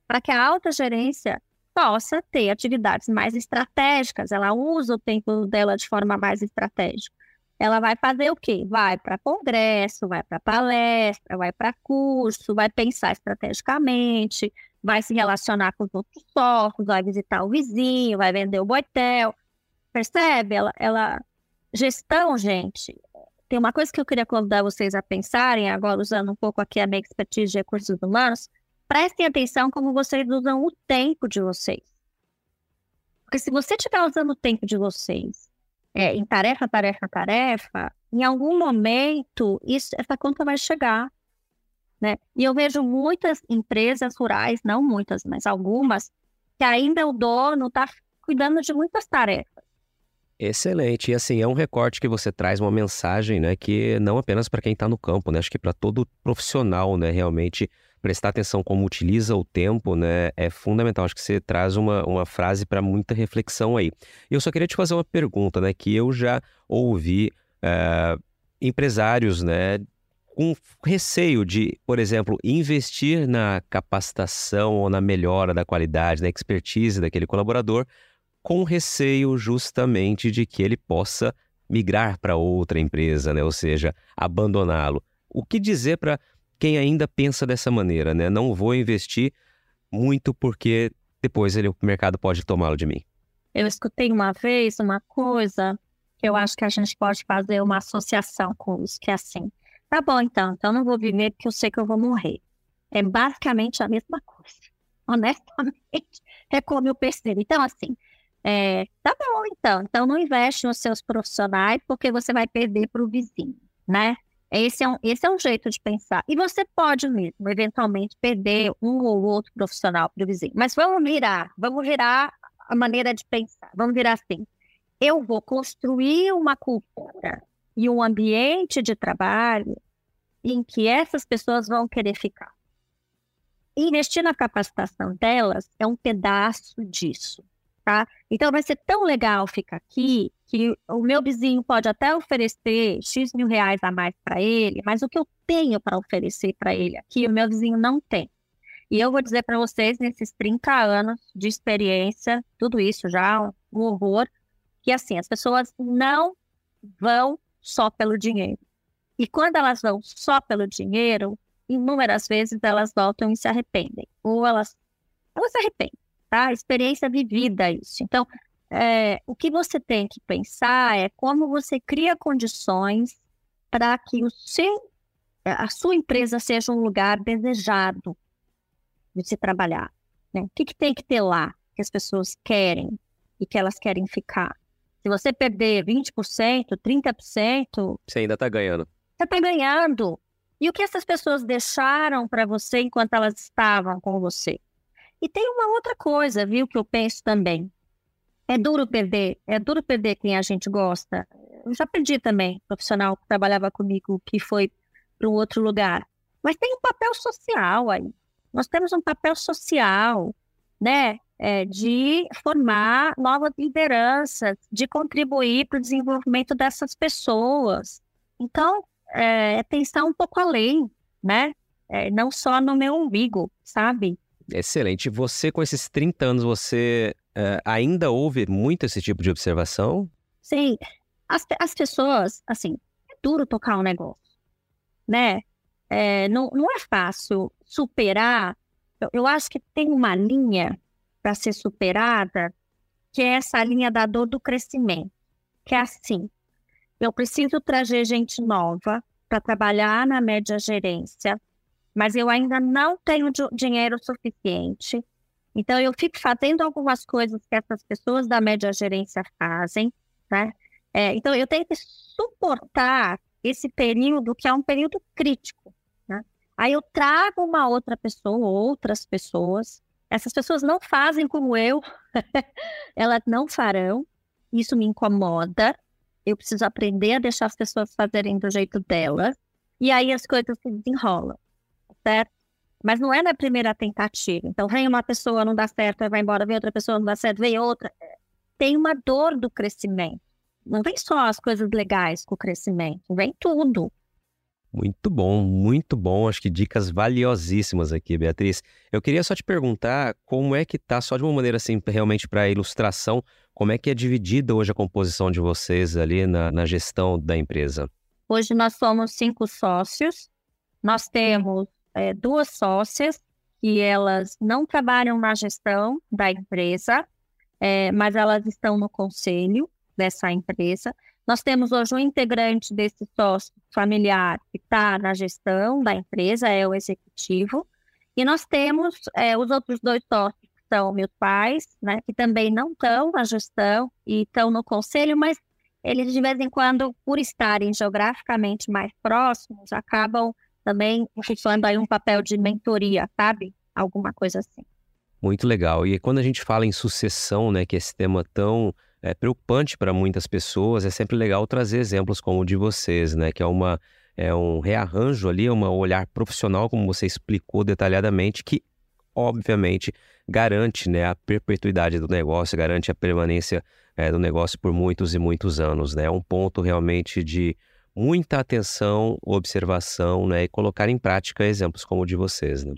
para que a alta gerência possa ter atividades mais estratégicas. Ela usa o tempo dela de forma mais estratégica. Ela vai fazer o quê? Vai para congresso, vai para palestra, vai para curso, vai pensar estrategicamente, vai se relacionar com os outros sócios, vai visitar o vizinho, vai vender o boitel. Percebe? Ela, ela... Gestão, gente, tem uma coisa que eu queria convidar vocês a pensarem, agora usando um pouco aqui a minha expertise de recursos humanos, prestem atenção como vocês usam o tempo de vocês. Porque se você estiver usando o tempo de vocês é, em tarefa, tarefa, tarefa, em algum momento isso, essa conta vai chegar. Né? E eu vejo muitas empresas rurais, não muitas, mas algumas, que ainda o dono está cuidando de muitas tarefas. Excelente. E assim, é um recorte que você traz uma mensagem, né, que não apenas para quem está no campo, né, acho que para todo profissional, né, realmente prestar atenção como utiliza o tempo, né, é fundamental. Acho que você traz uma, uma frase para muita reflexão aí. Eu só queria te fazer uma pergunta, né, que eu já ouvi é, empresários, né, com receio de, por exemplo, investir na capacitação ou na melhora da qualidade, na expertise daquele colaborador, com receio justamente de que ele possa migrar para outra empresa, né? ou seja, abandoná-lo. O que dizer para quem ainda pensa dessa maneira, né? Não vou investir muito porque depois ele, o mercado pode tomá-lo de mim. Eu escutei uma vez uma coisa que eu acho que a gente pode fazer uma associação com isso, que é assim, Tá bom, então. Então não vou viver porque eu sei que eu vou morrer. É basicamente a mesma coisa. Honestamente, é como eu percebo. Então, assim, é, tá bom, então. Então não investe nos seus profissionais porque você vai perder para o vizinho, né? Esse é, um, esse é um jeito de pensar. E você pode mesmo, eventualmente, perder um ou outro profissional para o vizinho. Mas vamos virar, vamos virar a maneira de pensar. Vamos virar assim. Eu vou construir uma cultura e um ambiente de trabalho em que essas pessoas vão querer ficar. Investir na capacitação delas é um pedaço disso, tá? Então vai ser tão legal ficar aqui que o meu vizinho pode até oferecer X mil reais a mais para ele, mas o que eu tenho para oferecer para ele aqui, o meu vizinho não tem. E eu vou dizer para vocês, nesses 30 anos de experiência, tudo isso já um horror, que assim, as pessoas não vão só pelo dinheiro. E quando elas vão só pelo dinheiro, inúmeras vezes elas voltam e se arrependem. Ou elas, elas se arrependem, tá? Experiência vivida isso. Então, é, o que você tem que pensar é como você cria condições para que o seu, a sua empresa seja um lugar desejado de se trabalhar. Né? O que, que tem que ter lá que as pessoas querem e que elas querem ficar? Se você perder 20%, 30%. Você ainda está ganhando. Você está ganhando. E o que essas pessoas deixaram para você enquanto elas estavam com você? E tem uma outra coisa, viu, que eu penso também. É duro perder, é duro perder quem a gente gosta. Eu já perdi também, profissional que trabalhava comigo, que foi para um outro lugar. Mas tem um papel social aí. Nós temos um papel social, né? É, de formar novas lideranças, de contribuir para o desenvolvimento dessas pessoas. Então, é, é pensar um pouco além, né? É, não só no meu umbigo, sabe? Excelente. Você, com esses 30 anos, você é, ainda ouve muito esse tipo de observação? Sim. As, as pessoas, assim, é duro tocar um negócio, né? É, não, não é fácil superar. Eu, eu acho que tem uma linha para ser superada, que é essa linha da dor do crescimento, que é assim, eu preciso trazer gente nova para trabalhar na média gerência, mas eu ainda não tenho dinheiro suficiente. Então, eu fico fazendo algumas coisas que essas pessoas da média gerência fazem, né? É, então, eu tenho que suportar esse período que é um período crítico. Né? Aí eu trago uma outra pessoa, outras pessoas. Essas pessoas não fazem como eu, elas não farão. Isso me incomoda. Eu preciso aprender a deixar as pessoas fazerem do jeito delas. E aí as coisas se desenrolam certo? Mas não é na primeira tentativa. Então, vem uma pessoa, não dá certo, vai embora, vem outra pessoa, não dá certo, vem outra. Tem uma dor do crescimento. Não vem só as coisas legais com o crescimento, vem tudo. Muito bom, muito bom. Acho que dicas valiosíssimas aqui, Beatriz. Eu queria só te perguntar como é que tá, só de uma maneira assim, realmente para ilustração, como é que é dividida hoje a composição de vocês ali na, na gestão da empresa? Hoje nós somos cinco sócios. Nós temos é, duas sócias que elas não trabalham na gestão da empresa, é, mas elas estão no conselho dessa empresa. Nós temos hoje um integrante desse sócio familiar que está na gestão da empresa, é o executivo. E nós temos é, os outros dois sócios, que são meus pais, né, que também não estão na gestão e estão no conselho, mas eles de vez em quando, por estarem geograficamente mais próximos, acabam também ocupando aí um papel de mentoria, sabe? Alguma coisa assim. Muito legal. E quando a gente fala em sucessão, né, que é esse tema tão é, preocupante para muitas pessoas, é sempre legal trazer exemplos como o de vocês, né, que é uma é um rearranjo ali, um olhar profissional, como você explicou detalhadamente, que obviamente garante né, a perpetuidade do negócio, garante a permanência é, do negócio por muitos e muitos anos. Né? É um ponto realmente de muita atenção, observação, né? E colocar em prática exemplos como o de vocês, né?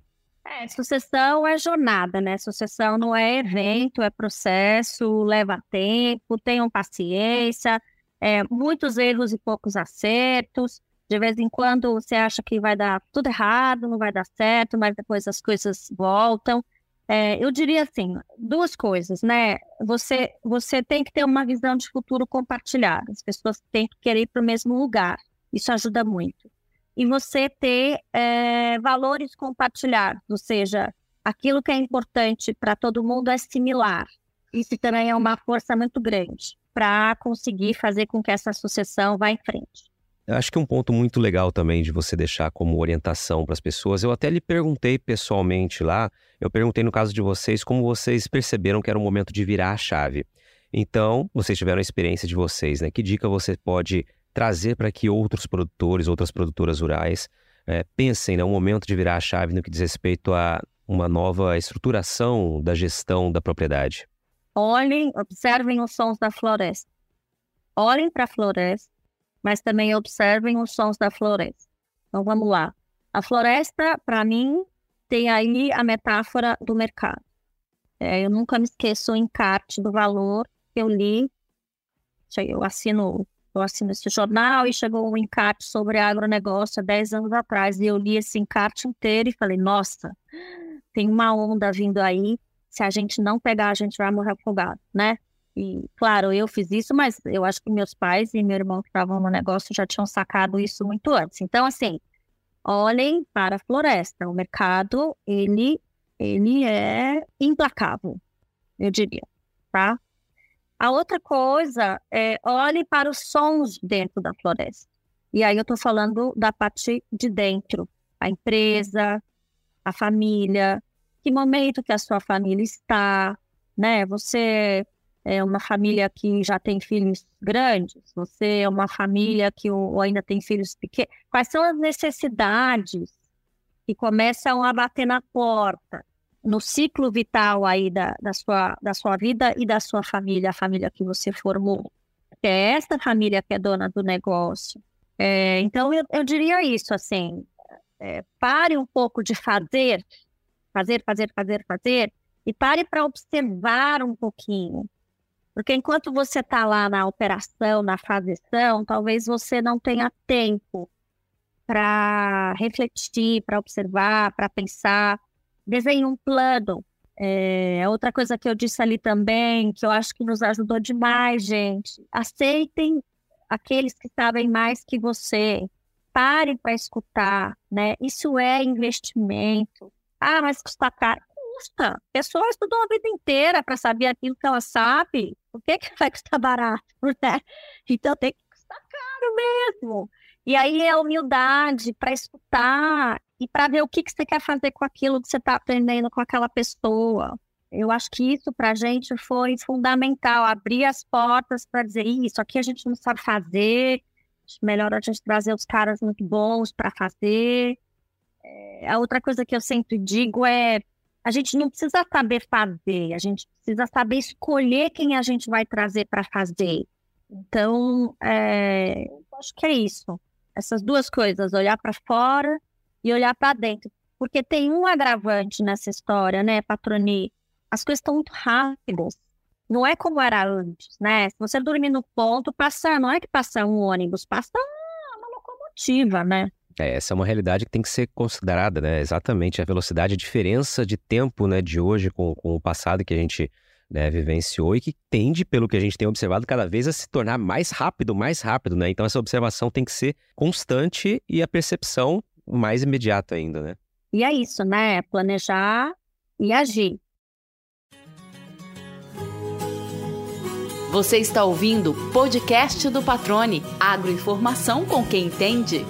É, sucessão é jornada, né? Sucessão não é evento, é processo, leva tempo, tenham paciência, é, muitos erros e poucos acertos. De vez em quando você acha que vai dar tudo errado, não vai dar certo, mas depois as coisas voltam. É, eu diria assim, duas coisas, né? Você, você tem que ter uma visão de futuro compartilhada. As pessoas têm que querer ir para o mesmo lugar. Isso ajuda muito. E você ter é, valores compartilhados, ou seja, aquilo que é importante para todo mundo é similar. Isso também é uma força muito grande para conseguir fazer com que essa sucessão vá em frente. Eu acho que um ponto muito legal também de você deixar como orientação para as pessoas, eu até lhe perguntei pessoalmente lá, eu perguntei no caso de vocês como vocês perceberam que era o momento de virar a chave. Então, vocês tiveram a experiência de vocês, né? Que dica você pode trazer para que outros produtores, outras produtoras rurais é, pensem, né? Um momento de virar a chave no que diz respeito a uma nova estruturação da gestão da propriedade. Olhem, observem os sons da floresta. Olhem para a floresta mas também observem os sons da floresta. Então vamos lá. A floresta, para mim, tem aí a metáfora do mercado. É, eu nunca me esqueço o encarte do valor que eu li. Eu assino, eu assino esse jornal e chegou um encarte sobre agronegócio há 10 anos atrás. E eu li esse encarte inteiro e falei: nossa, tem uma onda vindo aí. Se a gente não pegar, a gente vai morrer afogado, né? E, claro, eu fiz isso, mas eu acho que meus pais e meu irmão que estavam no negócio já tinham sacado isso muito antes. Então, assim, olhem para a floresta. O mercado, ele, ele é implacável, eu diria, tá? A outra coisa é olhe para os sons dentro da floresta. E aí eu estou falando da parte de dentro, a empresa, a família, que momento que a sua família está, né? Você é uma família que já tem filhos grandes, você é uma família que ainda tem filhos pequenos. Quais são as necessidades que começam a bater na porta? No ciclo vital aí da, da, sua, da sua vida e da sua família, a família que você formou. É esta família que é dona do negócio. É, então, eu, eu diria isso, assim, é, pare um pouco de fazer, fazer, fazer, fazer, fazer, e pare para observar um pouquinho. Porque enquanto você está lá na operação, na fazição, talvez você não tenha tempo para refletir, para observar, para pensar desenhe um plano. É, outra coisa que eu disse ali também, que eu acho que nos ajudou demais, gente. Aceitem aqueles que sabem mais que você. Parem para escutar, né? Isso é investimento. Ah, mas custa caro. Custa. A pessoa estudou a vida inteira para saber aquilo que ela sabe. Por que, que vai custar barato, né? Então tem que custar caro mesmo. E aí é humildade para escutar e para ver o que, que você quer fazer com aquilo que você está aprendendo com aquela pessoa. Eu acho que isso para a gente foi fundamental, abrir as portas para dizer isso aqui a gente não sabe fazer, melhor a gente trazer os caras muito bons para fazer. É, a outra coisa que eu sempre digo é a gente não precisa saber fazer, a gente precisa saber escolher quem a gente vai trazer para fazer. Então, é, acho que é isso. Essas duas coisas, olhar para fora e olhar para dentro. Porque tem um agravante nessa história, né, Patroni? As coisas estão muito rápidas. Não é como era antes, né? Se você dormir no ponto, passa, não é que passa um ônibus, passa uma locomotiva, né? É, essa é uma realidade que tem que ser considerada, né? Exatamente a velocidade, a diferença de tempo, né, de hoje com, com o passado que a gente né, vivenciou e que tende, pelo que a gente tem observado, cada vez a se tornar mais rápido, mais rápido, né? Então essa observação tem que ser constante e a percepção mais imediato ainda, né? E é isso, né? Planejar e agir. Você está ouvindo o podcast do Patrone, agroinformação com quem entende.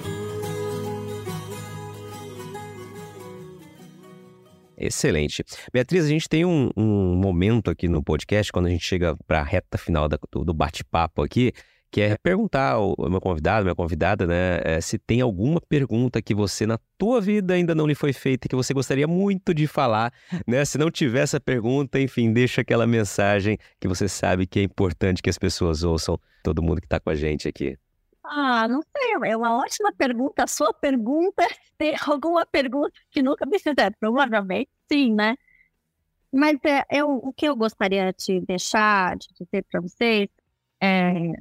Excelente. Beatriz, a gente tem um, um, momento aqui no podcast, quando a gente chega para a reta final da, do, do bate-papo aqui, que é perguntar ao meu convidado, minha convidada, né, é, se tem alguma pergunta que você na tua vida ainda não lhe foi feita e que você gostaria muito de falar, né? Se não tiver essa pergunta, enfim, deixa aquela mensagem que você sabe que é importante que as pessoas ouçam, todo mundo que está com a gente aqui. Ah, não sei, é uma ótima pergunta. A sua pergunta, tem alguma pergunta que nunca me fizeram? Provavelmente sim, né? Mas é, eu, o que eu gostaria de deixar, de dizer para vocês, é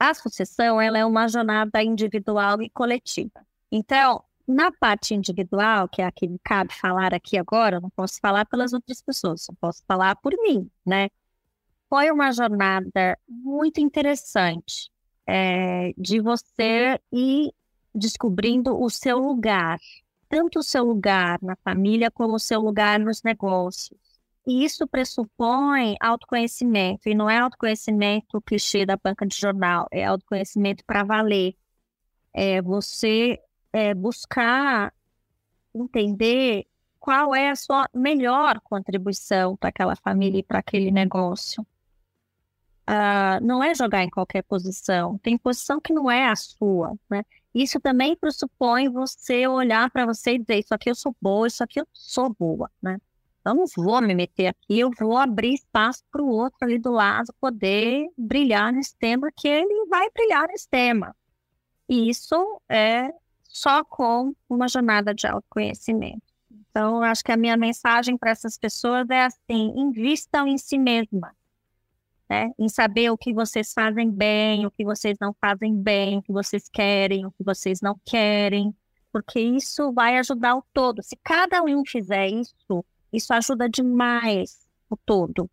a sucessão ela é uma jornada individual e coletiva. Então, na parte individual, que é a que me cabe falar aqui agora, eu não posso falar pelas outras pessoas, só posso falar por mim, né? Foi uma jornada muito interessante é, de você ir descobrindo o seu lugar, tanto o seu lugar na família como o seu lugar nos negócios e isso pressupõe autoconhecimento, e não é autoconhecimento clichê da banca de jornal, é autoconhecimento para valer. É você é, buscar entender qual é a sua melhor contribuição para aquela família e para aquele negócio. Uh, não é jogar em qualquer posição, tem posição que não é a sua, né? Isso também pressupõe você olhar para você e dizer, isso aqui eu sou boa, isso aqui eu sou boa, né? Eu não vou me meter aqui, eu vou abrir espaço para o outro ali do lado poder brilhar nesse tema, que ele vai brilhar nesse tema. E isso é só com uma jornada de autoconhecimento. Então, eu acho que a minha mensagem para essas pessoas é assim: invistam em si mesma, né? em saber o que vocês fazem bem, o que vocês não fazem bem, o que vocês querem, o que vocês não querem, porque isso vai ajudar o todo. Se cada um fizer isso, isso ajuda demais o todo.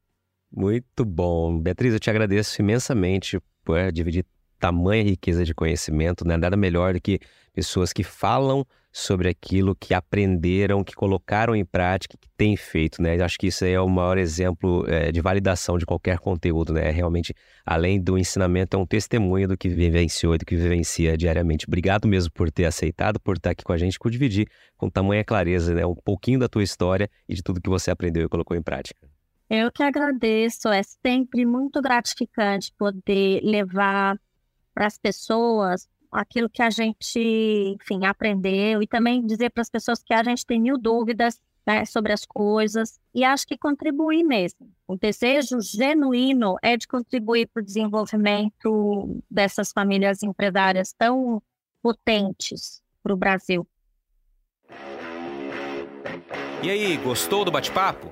Muito bom. Beatriz, eu te agradeço imensamente por dividir tamanha riqueza de conhecimento, né? Nada melhor do que pessoas que falam sobre aquilo que aprenderam, que colocaram em prática, que têm feito, né? Acho que isso é o maior exemplo é, de validação de qualquer conteúdo, né? Realmente, além do ensinamento, é um testemunho do que vivenciou e do que vivencia diariamente. Obrigado mesmo por ter aceitado, por estar aqui com a gente, por dividir com tamanha clareza, né? Um pouquinho da tua história e de tudo que você aprendeu e colocou em prática. Eu que agradeço, é sempre muito gratificante poder levar para as pessoas aquilo que a gente, enfim, aprendeu e também dizer para as pessoas que a gente tem mil dúvidas né, sobre as coisas e acho que contribuir mesmo. O desejo genuíno é de contribuir para o desenvolvimento dessas famílias empresárias tão potentes para o Brasil. E aí, gostou do bate-papo?